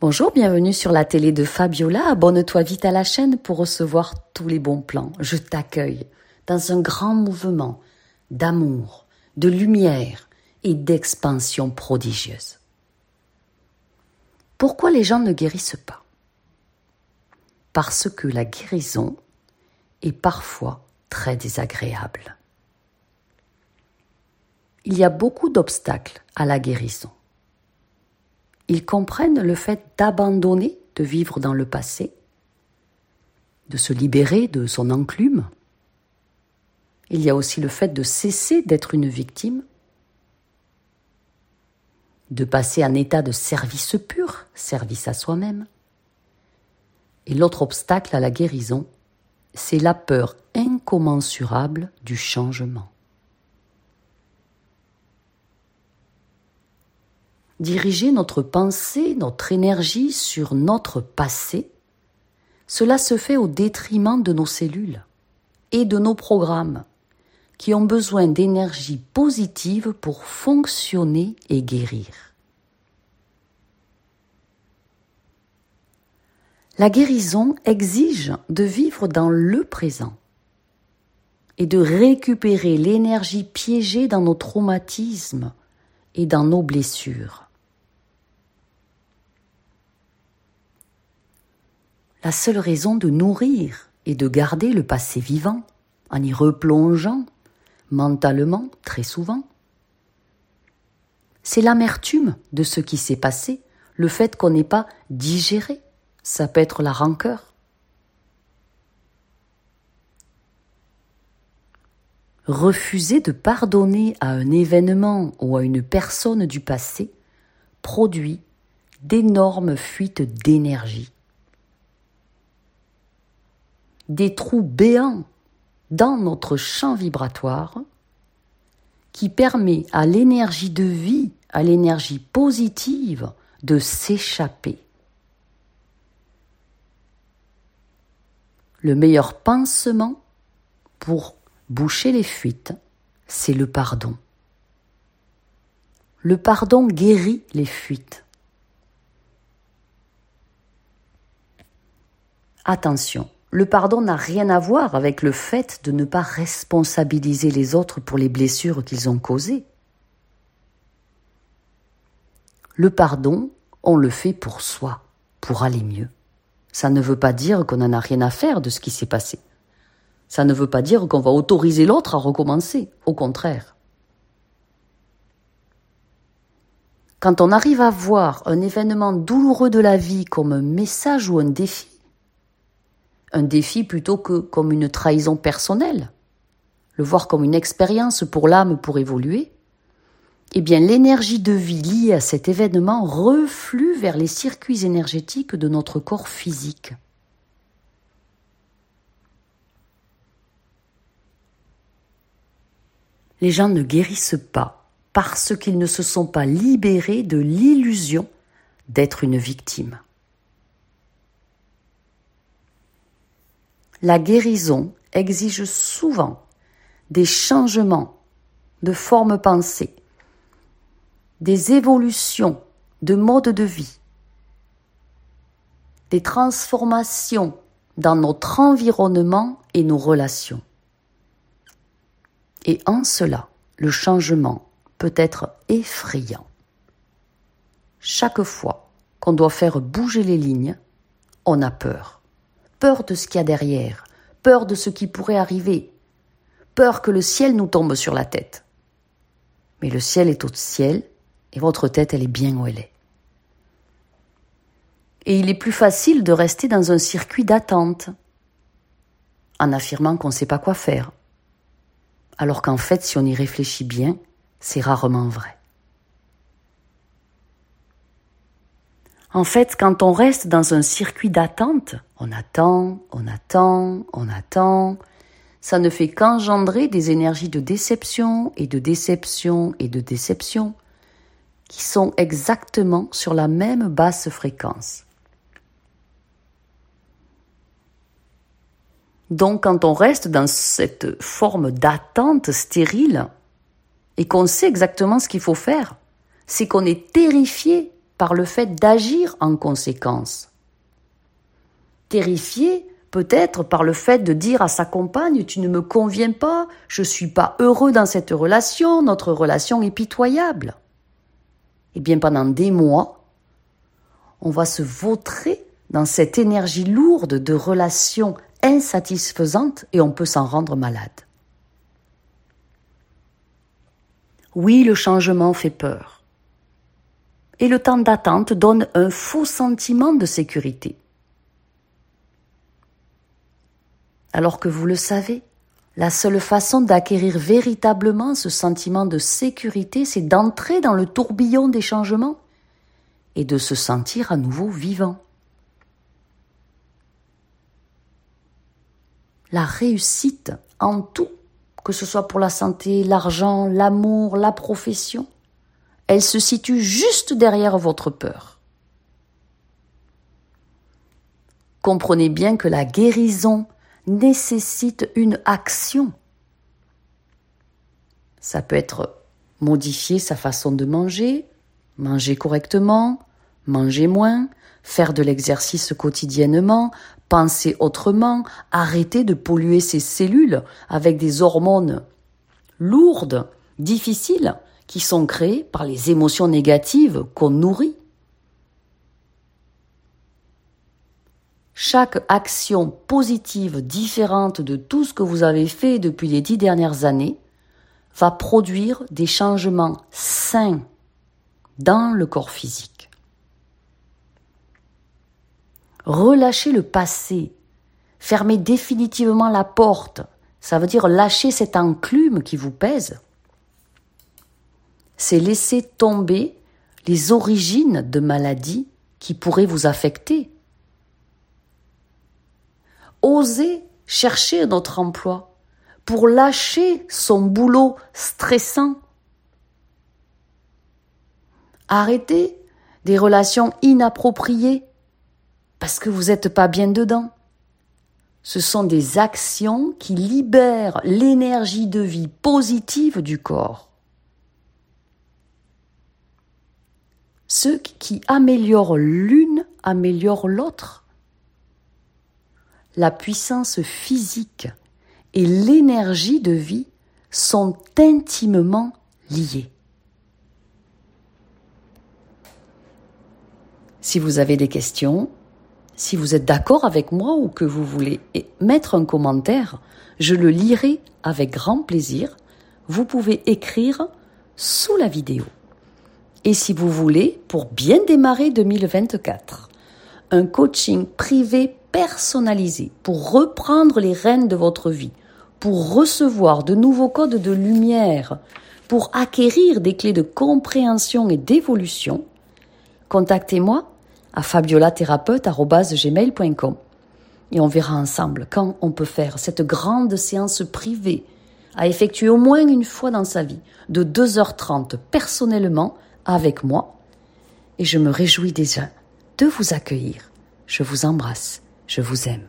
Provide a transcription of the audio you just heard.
Bonjour, bienvenue sur la télé de Fabiola. Abonne-toi vite à la chaîne pour recevoir tous les bons plans. Je t'accueille dans un grand mouvement d'amour, de lumière et d'expansion prodigieuse. Pourquoi les gens ne guérissent pas? Parce que la guérison est parfois très désagréable. Il y a beaucoup d'obstacles à la guérison ils comprennent le fait d'abandonner de vivre dans le passé, de se libérer de son enclume. Il y a aussi le fait de cesser d'être une victime, de passer un état de service pur, service à soi-même. Et l'autre obstacle à la guérison, c'est la peur incommensurable du changement. Diriger notre pensée, notre énergie sur notre passé, cela se fait au détriment de nos cellules et de nos programmes qui ont besoin d'énergie positive pour fonctionner et guérir. La guérison exige de vivre dans le présent et de récupérer l'énergie piégée dans nos traumatismes et dans nos blessures. La seule raison de nourrir et de garder le passé vivant, en y replongeant, mentalement, très souvent. C'est l'amertume de ce qui s'est passé, le fait qu'on n'ait pas digéré. Ça peut être la rancœur. Refuser de pardonner à un événement ou à une personne du passé produit d'énormes fuites d'énergie des trous béants dans notre champ vibratoire qui permet à l'énergie de vie, à l'énergie positive de s'échapper. Le meilleur pansement pour boucher les fuites, c'est le pardon. Le pardon guérit les fuites. Attention, le pardon n'a rien à voir avec le fait de ne pas responsabiliser les autres pour les blessures qu'ils ont causées. Le pardon, on le fait pour soi, pour aller mieux. Ça ne veut pas dire qu'on n'en a rien à faire de ce qui s'est passé. Ça ne veut pas dire qu'on va autoriser l'autre à recommencer, au contraire. Quand on arrive à voir un événement douloureux de la vie comme un message ou un défi, un défi plutôt que comme une trahison personnelle, le voir comme une expérience pour l'âme pour évoluer, eh bien l'énergie de vie liée à cet événement reflue vers les circuits énergétiques de notre corps physique. Les gens ne guérissent pas parce qu'ils ne se sont pas libérés de l'illusion d'être une victime. La guérison exige souvent des changements de forme pensée, des évolutions de mode de vie, des transformations dans notre environnement et nos relations. Et en cela, le changement peut être effrayant. Chaque fois qu'on doit faire bouger les lignes, on a peur peur de ce qu'il y a derrière, peur de ce qui pourrait arriver, peur que le ciel nous tombe sur la tête. Mais le ciel est au ciel et votre tête, elle est bien où elle est. Et il est plus facile de rester dans un circuit d'attente, en affirmant qu'on ne sait pas quoi faire, alors qu'en fait, si on y réfléchit bien, c'est rarement vrai. En fait, quand on reste dans un circuit d'attente, on attend, on attend, on attend, ça ne fait qu'engendrer des énergies de déception et de déception et de déception qui sont exactement sur la même basse fréquence. Donc quand on reste dans cette forme d'attente stérile et qu'on sait exactement ce qu'il faut faire, c'est qu'on est terrifié par le fait d'agir en conséquence. Terrifié peut-être par le fait de dire à sa compagne Tu ne me conviens pas, je ne suis pas heureux dans cette relation, notre relation est pitoyable. Eh bien, pendant des mois, on va se vautrer dans cette énergie lourde de relations insatisfaisantes et on peut s'en rendre malade. Oui, le changement fait peur. Et le temps d'attente donne un faux sentiment de sécurité. Alors que vous le savez, la seule façon d'acquérir véritablement ce sentiment de sécurité, c'est d'entrer dans le tourbillon des changements et de se sentir à nouveau vivant. La réussite en tout, que ce soit pour la santé, l'argent, l'amour, la profession, elle se situe juste derrière votre peur. Comprenez bien que la guérison nécessite une action. Ça peut être modifier sa façon de manger, manger correctement, manger moins, faire de l'exercice quotidiennement, penser autrement, arrêter de polluer ses cellules avec des hormones lourdes, difficiles, qui sont créées par les émotions négatives qu'on nourrit. chaque action positive différente de tout ce que vous avez fait depuis les dix dernières années va produire des changements sains dans le corps physique. Relâchez le passé, fermez définitivement la porte, ça veut dire lâcher cette enclume qui vous pèse. C'est laisser tomber les origines de maladies qui pourraient vous affecter oser chercher notre emploi, pour lâcher son boulot stressant. Arrêter des relations inappropriées parce que vous n'êtes pas bien dedans. Ce sont des actions qui libèrent l'énergie de vie positive du corps. Ceux qui améliorent l'une améliorent l'autre la puissance physique et l'énergie de vie sont intimement liées. Si vous avez des questions, si vous êtes d'accord avec moi ou que vous voulez mettre un commentaire, je le lirai avec grand plaisir. Vous pouvez écrire sous la vidéo. Et si vous voulez, pour bien démarrer 2024, un coaching privé personnalisé pour reprendre les rênes de votre vie, pour recevoir de nouveaux codes de lumière, pour acquérir des clés de compréhension et d'évolution, contactez-moi à fabiolathérapeute.gmail.com et on verra ensemble quand on peut faire cette grande séance privée à effectuer au moins une fois dans sa vie de 2h30 personnellement avec moi et je me réjouis déjà de vous accueillir. Je vous embrasse. Je vous aime.